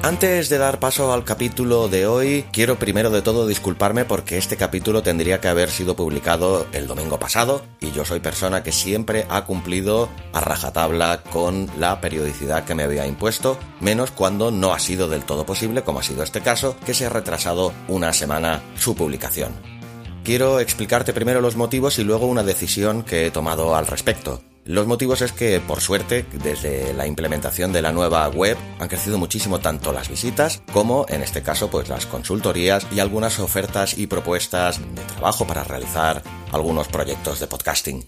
Antes de dar paso al capítulo de hoy, quiero primero de todo disculparme porque este capítulo tendría que haber sido publicado el domingo pasado y yo soy persona que siempre ha cumplido a rajatabla con la periodicidad que me había impuesto, menos cuando no ha sido del todo posible, como ha sido este caso, que se ha retrasado una semana su publicación. Quiero explicarte primero los motivos y luego una decisión que he tomado al respecto. Los motivos es que, por suerte, desde la implementación de la nueva web han crecido muchísimo tanto las visitas como, en este caso, pues las consultorías y algunas ofertas y propuestas de trabajo para realizar algunos proyectos de podcasting.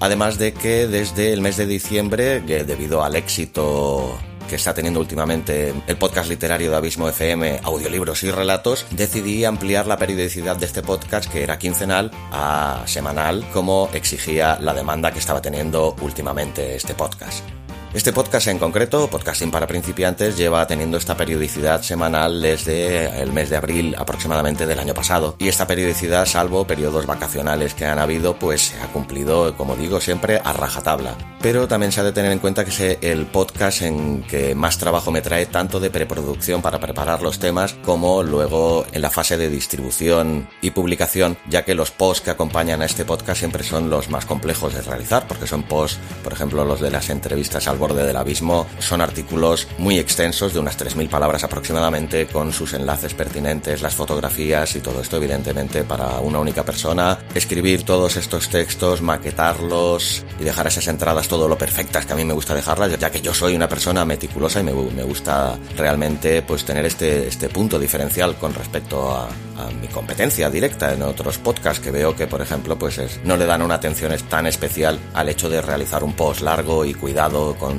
Además de que desde el mes de diciembre, debido al éxito que está teniendo últimamente el podcast literario de Abismo FM, audiolibros y relatos, decidí ampliar la periodicidad de este podcast, que era quincenal, a semanal, como exigía la demanda que estaba teniendo últimamente este podcast. Este podcast en concreto, Podcasting para principiantes, lleva teniendo esta periodicidad semanal desde el mes de abril aproximadamente del año pasado. Y esta periodicidad, salvo periodos vacacionales que han habido, pues se ha cumplido, como digo, siempre a rajatabla. Pero también se ha de tener en cuenta que es el podcast en que más trabajo me trae tanto de preproducción para preparar los temas como luego en la fase de distribución y publicación, ya que los posts que acompañan a este podcast siempre son los más complejos de realizar, porque son posts, por ejemplo, los de las entrevistas al borde del abismo son artículos muy extensos de unas 3.000 palabras aproximadamente con sus enlaces pertinentes, las fotografías y todo esto evidentemente para una única persona. Escribir todos estos textos, maquetarlos y dejar esas entradas todo lo perfectas que a mí me gusta dejarlas, ya que yo soy una persona meticulosa y me, me gusta realmente pues tener este, este punto diferencial con respecto a, a mi competencia directa en otros podcasts que veo que por ejemplo pues es, no le dan una atención tan especial al hecho de realizar un post largo y cuidado con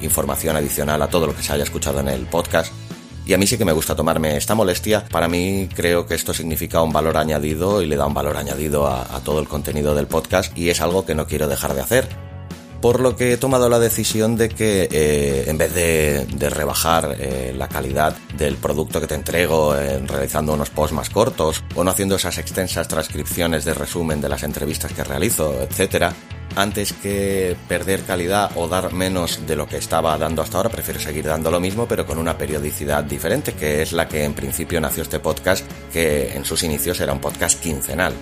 información adicional a todo lo que se haya escuchado en el podcast. Y a mí sí que me gusta tomarme esta molestia. Para mí creo que esto significa un valor añadido y le da un valor añadido a, todo el contenido del podcast y es algo que no quiero dejar de hacer. Por lo que he tomado la decisión de que eh, en vez de, rebajar eh, la calidad del producto que te entrego realizando unos posts más cortos o no haciendo esas extensas transcripciones de resumen de las entrevistas que realizo, etcétera, antes que perder calidad o dar menos de lo que estaba dando hasta ahora, prefiero seguir dando lo mismo, pero con una periodicidad diferente, que es la que en principio nació este podcast, que en sus inicios era un podcast quincenal.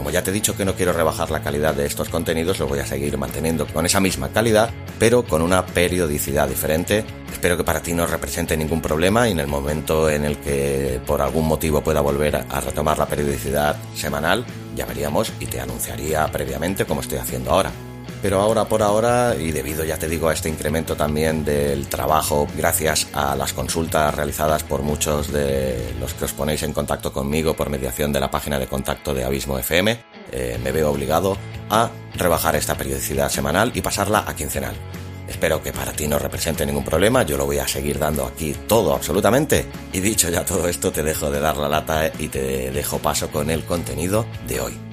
Como ya te he dicho que no quiero rebajar la calidad de estos contenidos, los voy a seguir manteniendo con esa misma calidad, pero con una periodicidad diferente. Espero que para ti no represente ningún problema y en el momento en el que por algún motivo pueda volver a retomar la periodicidad semanal, ya veríamos y te anunciaría previamente como estoy haciendo ahora. Pero ahora por ahora, y debido ya te digo a este incremento también del trabajo, gracias a las consultas realizadas por muchos de los que os ponéis en contacto conmigo por mediación de la página de contacto de Abismo FM, eh, me veo obligado a rebajar esta periodicidad semanal y pasarla a quincenal. Espero que para ti no represente ningún problema, yo lo voy a seguir dando aquí todo absolutamente. Y dicho ya todo esto, te dejo de dar la lata y te dejo paso con el contenido de hoy.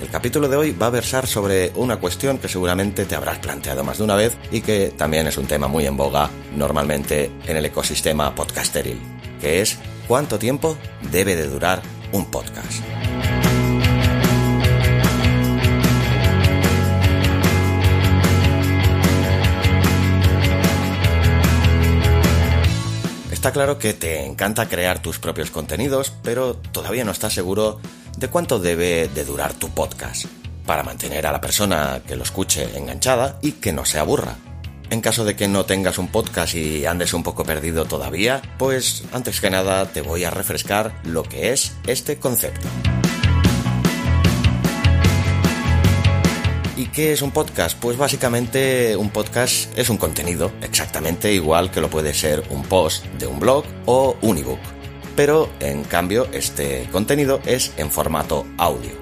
El capítulo de hoy va a versar sobre una cuestión que seguramente te habrás planteado más de una vez y que también es un tema muy en boga normalmente en el ecosistema podcasteril, que es cuánto tiempo debe de durar un podcast. Está claro que te encanta crear tus propios contenidos, pero todavía no estás seguro de cuánto debe de durar tu podcast. para mantener a la persona que lo escuche enganchada y que no se aburra. En caso de que no tengas un podcast y andes un poco perdido todavía, pues antes que nada te voy a refrescar lo que es este concepto. ¿Y qué es un podcast? Pues básicamente un podcast es un contenido, exactamente igual que lo puede ser un post de un blog o un ebook. Pero en cambio este contenido es en formato audio.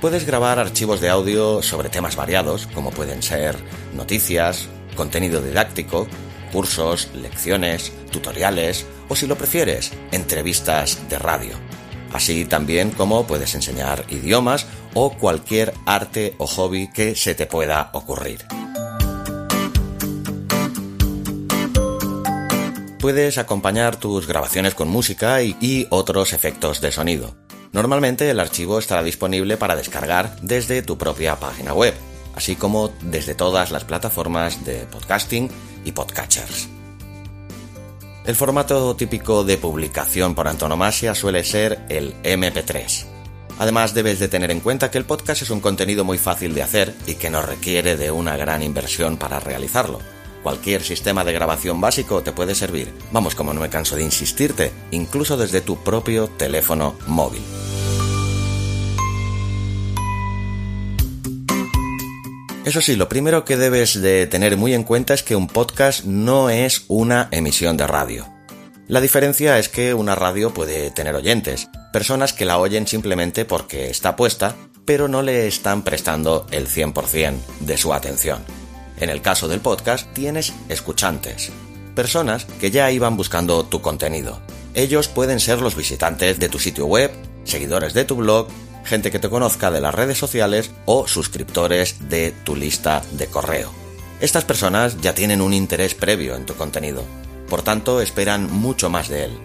Puedes grabar archivos de audio sobre temas variados, como pueden ser noticias, contenido didáctico, cursos, lecciones, tutoriales o si lo prefieres, entrevistas de radio. Así también como puedes enseñar idiomas o cualquier arte o hobby que se te pueda ocurrir. Puedes acompañar tus grabaciones con música y, otros efectos de sonido. Normalmente el archivo estará disponible para descargar desde tu propia página web, así como desde todas las plataformas de podcasting y podcatchers. El formato típico de publicación por antonomasia suele ser el MP3. Además debes de tener en cuenta que el podcast es un contenido muy fácil de hacer y que no requiere de una gran inversión para realizarlo. Cualquier sistema de grabación básico te puede servir. Vamos, como no me canso de insistirte, incluso desde tu propio teléfono móvil. Eso sí, lo primero que debes de tener muy en cuenta es que un podcast no es una emisión de radio. La diferencia es que una radio puede tener oyentes, personas que la oyen simplemente porque está puesta, pero no le están prestando el 100% de su atención. En el caso del podcast tienes escuchantes, personas que ya iban buscando tu contenido. Ellos pueden ser los visitantes de tu sitio web, seguidores de tu blog, gente que te conozca de las redes sociales o suscriptores de tu lista de correo. Estas personas ya tienen un interés previo en tu contenido, por tanto esperan mucho más de él.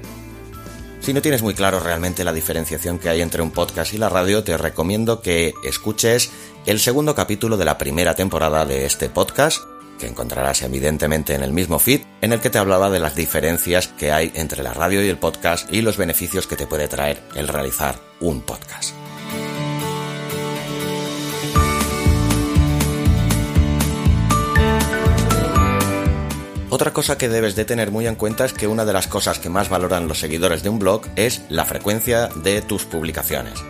Si no tienes muy claro realmente la diferenciación que hay entre un podcast y la radio, te recomiendo que escuches el segundo capítulo de la primera temporada de este podcast, que encontrarás evidentemente en el mismo feed, en el que te hablaba de las diferencias que hay entre la radio y el podcast y los beneficios que te puede traer el realizar un podcast. Otra cosa que debes de tener muy en cuenta es que una de las cosas que más valoran los seguidores de un blog es la frecuencia de tus publicaciones.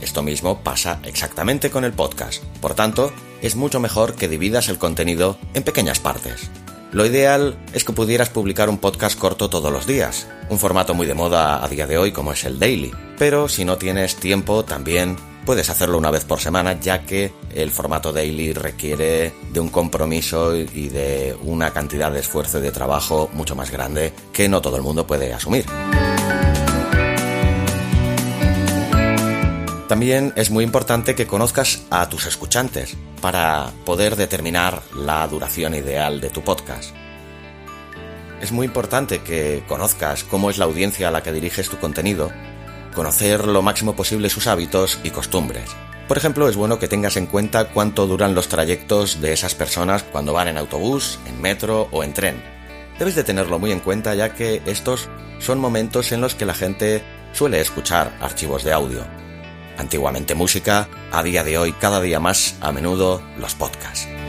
Esto mismo pasa exactamente con el podcast. Por tanto, es mucho mejor que dividas el contenido en pequeñas partes. Lo ideal es que pudieras publicar un podcast corto todos los días, un formato muy de moda a día de hoy como es el daily. Pero si no tienes tiempo, también puedes hacerlo una vez por semana, ya que el formato daily requiere de un compromiso y de una cantidad de esfuerzo y de trabajo mucho más grande que no todo el mundo puede asumir. También es muy importante que conozcas a tus escuchantes para poder determinar la duración ideal de tu podcast. Es muy importante que conozcas cómo es la audiencia a la que diriges tu contenido, conocer lo máximo posible sus hábitos y costumbres. Por ejemplo, es bueno que tengas en cuenta cuánto duran los trayectos de esas personas cuando van en autobús, en metro o en tren. Debes de tenerlo muy en cuenta ya que estos son momentos en los que la gente suele escuchar archivos de audio antiguamente música, a día de hoy cada día más a menudo los podcasts.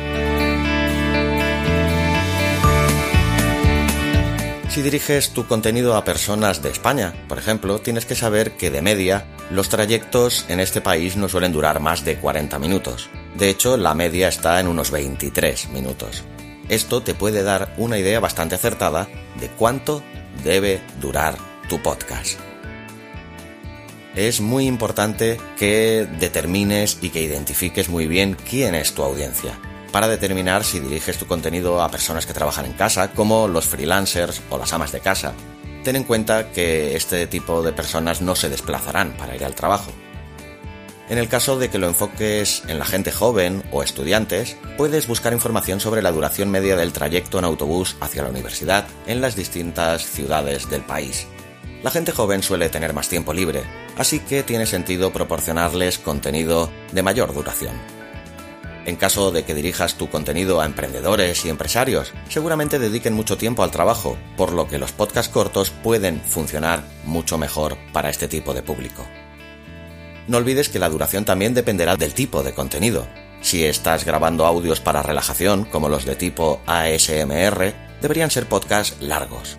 Si diriges tu contenido a personas de España, por ejemplo, tienes que saber que de media los trayectos en este país no suelen durar más de 40 minutos. De hecho, la media está en unos 23 minutos. Esto te puede dar una idea bastante acertada de cuánto debe durar tu podcast es muy importante que determines y que identifiques muy bien quién es tu audiencia para determinar si diriges tu contenido a personas que trabajan en casa, como los freelancers o las amas de casa. Ten en cuenta que este tipo de personas no se desplazarán para ir al trabajo. En el caso de que lo enfoques en la gente joven o estudiantes, puedes buscar información sobre la duración media del trayecto en autobús hacia la universidad en las distintas ciudades del país. La gente joven suele tener más tiempo libre, así que tiene sentido proporcionarles contenido de mayor duración. En caso de que dirijas tu contenido a emprendedores y empresarios, seguramente dediquen mucho tiempo al trabajo, por lo que los podcasts cortos pueden funcionar mucho mejor para este tipo de público. No olvides que la duración también dependerá del tipo de contenido. Si estás grabando audios para relajación, como los de tipo ASMR, deberían ser podcasts largos.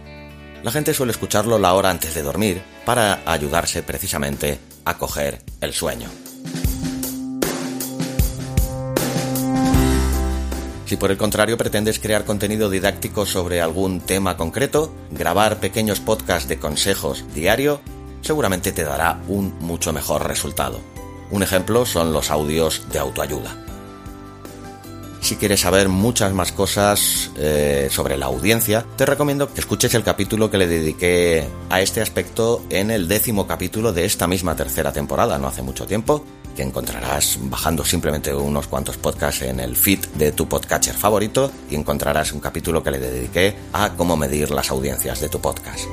La gente suele escucharlo la hora antes de dormir para ayudarse precisamente a coger el sueño. Si por el contrario pretendes crear contenido didáctico sobre algún tema concreto, grabar pequeños podcasts de consejos diario, seguramente te dará un mucho mejor resultado. Un ejemplo son los audios de autoayuda. Si quieres saber muchas más cosas eh, sobre la audiencia, te recomiendo que escuches el capítulo que le dediqué a este aspecto en el décimo capítulo de esta misma tercera temporada, no hace mucho tiempo, que encontrarás bajando simplemente unos cuantos podcasts en el feed de tu podcatcher favorito y encontrarás un capítulo que le dediqué a cómo medir las audiencias de tu podcast.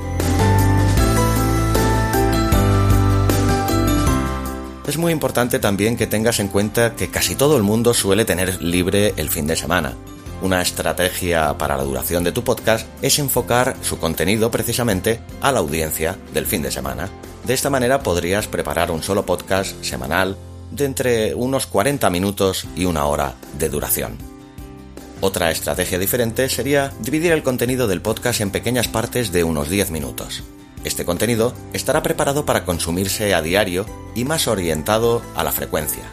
Es muy importante también que tengas en cuenta que casi todo el mundo suele tener libre el fin de semana. Una estrategia para la duración de tu podcast es enfocar su contenido precisamente a la audiencia del fin de semana. De esta manera podrías preparar un solo podcast semanal de entre unos 40 minutos y una hora de duración. Otra estrategia diferente sería dividir el contenido del podcast en pequeñas partes de unos 10 minutos. Este contenido estará preparado para consumirse a diario y más orientado a la frecuencia.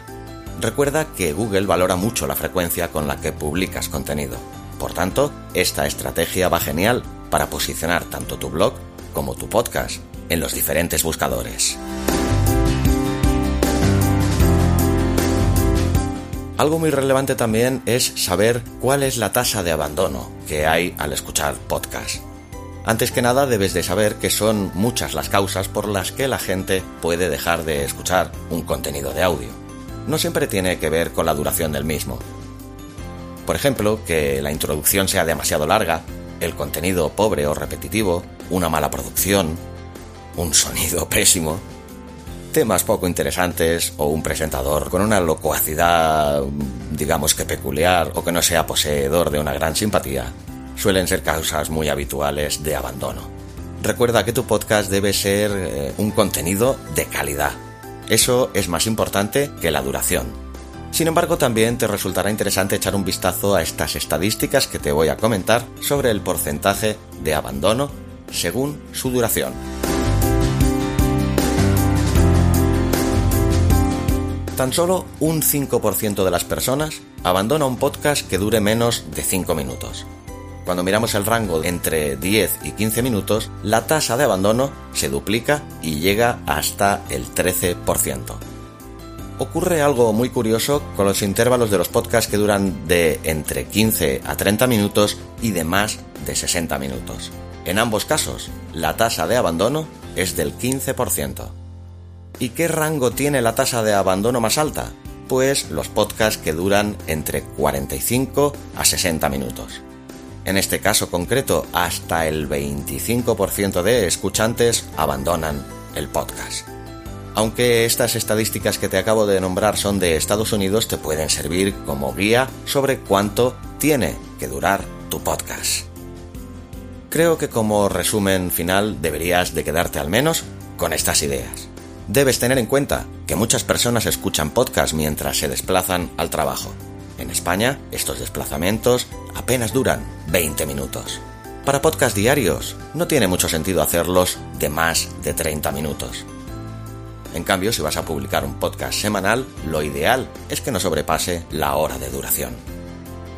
Recuerda que Google valora mucho la frecuencia con la que publicas contenido. Por tanto, esta estrategia va genial para posicionar tanto tu blog como tu podcast en los diferentes buscadores. Algo muy relevante también es saber cuál es la tasa de abandono que hay al escuchar podcast. Antes que nada debes de saber que son muchas las causas por las que la gente puede dejar de escuchar un contenido de audio. No siempre tiene que ver con la duración del mismo. Por ejemplo, que la introducción sea demasiado larga, el contenido pobre o repetitivo, una mala producción, un sonido pésimo, temas poco interesantes o un presentador con una locuacidad digamos que peculiar o que no sea poseedor de una gran simpatía suelen ser causas muy habituales de abandono. Recuerda que tu podcast debe ser eh, un contenido de calidad. Eso es más importante que la duración. Sin embargo, también te resultará interesante echar un vistazo a estas estadísticas que te voy a comentar sobre el porcentaje de abandono según su duración. Tan solo un 5% de las personas abandona un podcast que dure menos de 5 minutos. Cuando miramos el rango entre 10 y 15 minutos, la tasa de abandono se duplica y llega hasta el 13%. Ocurre algo muy curioso con los intervalos de los podcasts que duran de entre 15 a 30 minutos y de más de 60 minutos. En ambos casos, la tasa de abandono es del 15%. ¿Y qué rango tiene la tasa de abandono más alta? Pues los podcasts que duran entre 45 a 60 minutos. En este caso concreto, hasta el 25% de escuchantes abandonan el podcast. Aunque estas estadísticas que te acabo de nombrar son de Estados Unidos, te pueden servir como guía sobre cuánto tiene que durar tu podcast. Creo que como resumen final deberías de quedarte al menos con estas ideas. Debes tener en cuenta que muchas personas escuchan podcast mientras se desplazan al trabajo. En España, estos desplazamientos apenas duran 20 minutos. Para podcast diarios, no tiene mucho sentido hacerlos de más de 30 minutos. En cambio, si vas a publicar un podcast semanal, lo ideal es que no sobrepase la hora de duración.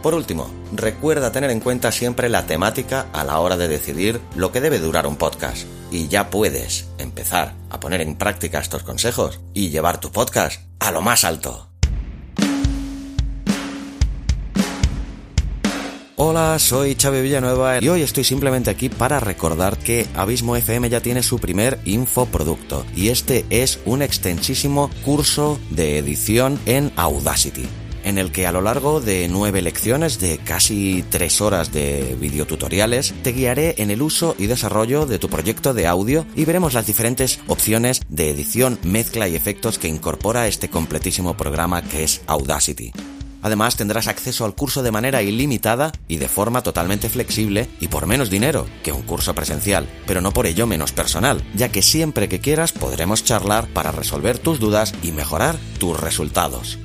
Por último, recuerda tener en cuenta siempre la temática a la hora de decidir lo que debe durar un podcast. Y ya puedes empezar a poner en práctica estos consejos y llevar tu podcast a lo más alto. Hola, soy Xavi Villanueva y hoy estoy simplemente aquí para recordar que Abismo FM ya tiene su primer infoproducto y este es un extensísimo curso de edición en Audacity en el que a lo largo de nueve lecciones de casi tres horas de videotutoriales te guiaré en el uso y desarrollo de tu proyecto de audio y veremos las diferentes opciones de edición, mezcla y efectos que incorpora este completísimo programa que es Audacity. Además tendrás acceso al curso de manera ilimitada y de forma totalmente flexible y por menos dinero que un curso presencial, pero no por ello menos personal, ya que siempre que quieras podremos charlar para resolver tus dudas y mejorar tus resultados.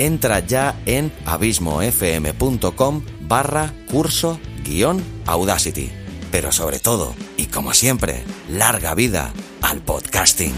Entra ya en abismofm.com barra curso guion Audacity. Pero sobre todo, y como siempre, larga vida al podcasting.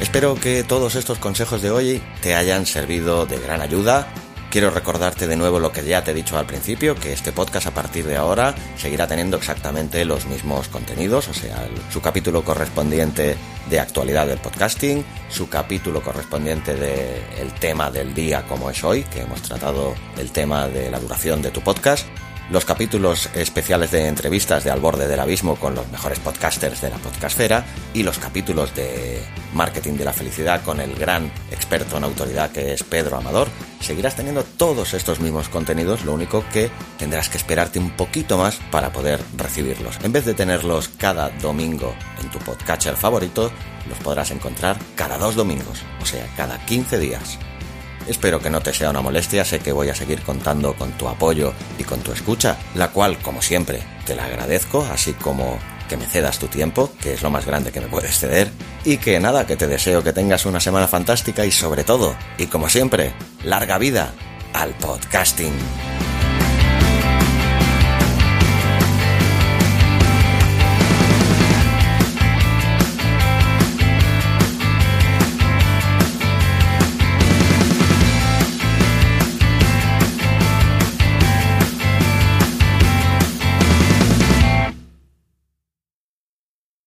Espero que todos estos consejos de hoy te hayan servido de gran ayuda. Quiero recordarte de nuevo lo que ya te he dicho al principio, que este podcast a partir de ahora seguirá teniendo exactamente los mismos contenidos, o sea, su capítulo correspondiente de actualidad del podcasting, su capítulo correspondiente del tema del día como es hoy, que hemos tratado el tema de la duración de tu podcast, los capítulos especiales de entrevistas de Al borde del abismo con los mejores podcasters de la podcastfera y los capítulos de marketing de la felicidad con el gran experto en autoridad que es Pedro Amador. Seguirás teniendo todos estos mismos contenidos, lo único que tendrás que esperarte un poquito más para poder recibirlos. En vez de tenerlos cada domingo en tu podcatcher favorito, los podrás encontrar cada dos domingos, o sea, cada 15 días. Espero que no te sea una molestia, sé que voy a seguir contando con tu apoyo y con tu escucha, la cual, como siempre, te la agradezco, así como que me cedas tu tiempo, que es lo más grande que me puedes ceder, y que nada, que te deseo que tengas una semana fantástica y sobre todo, y como siempre, larga vida al podcasting.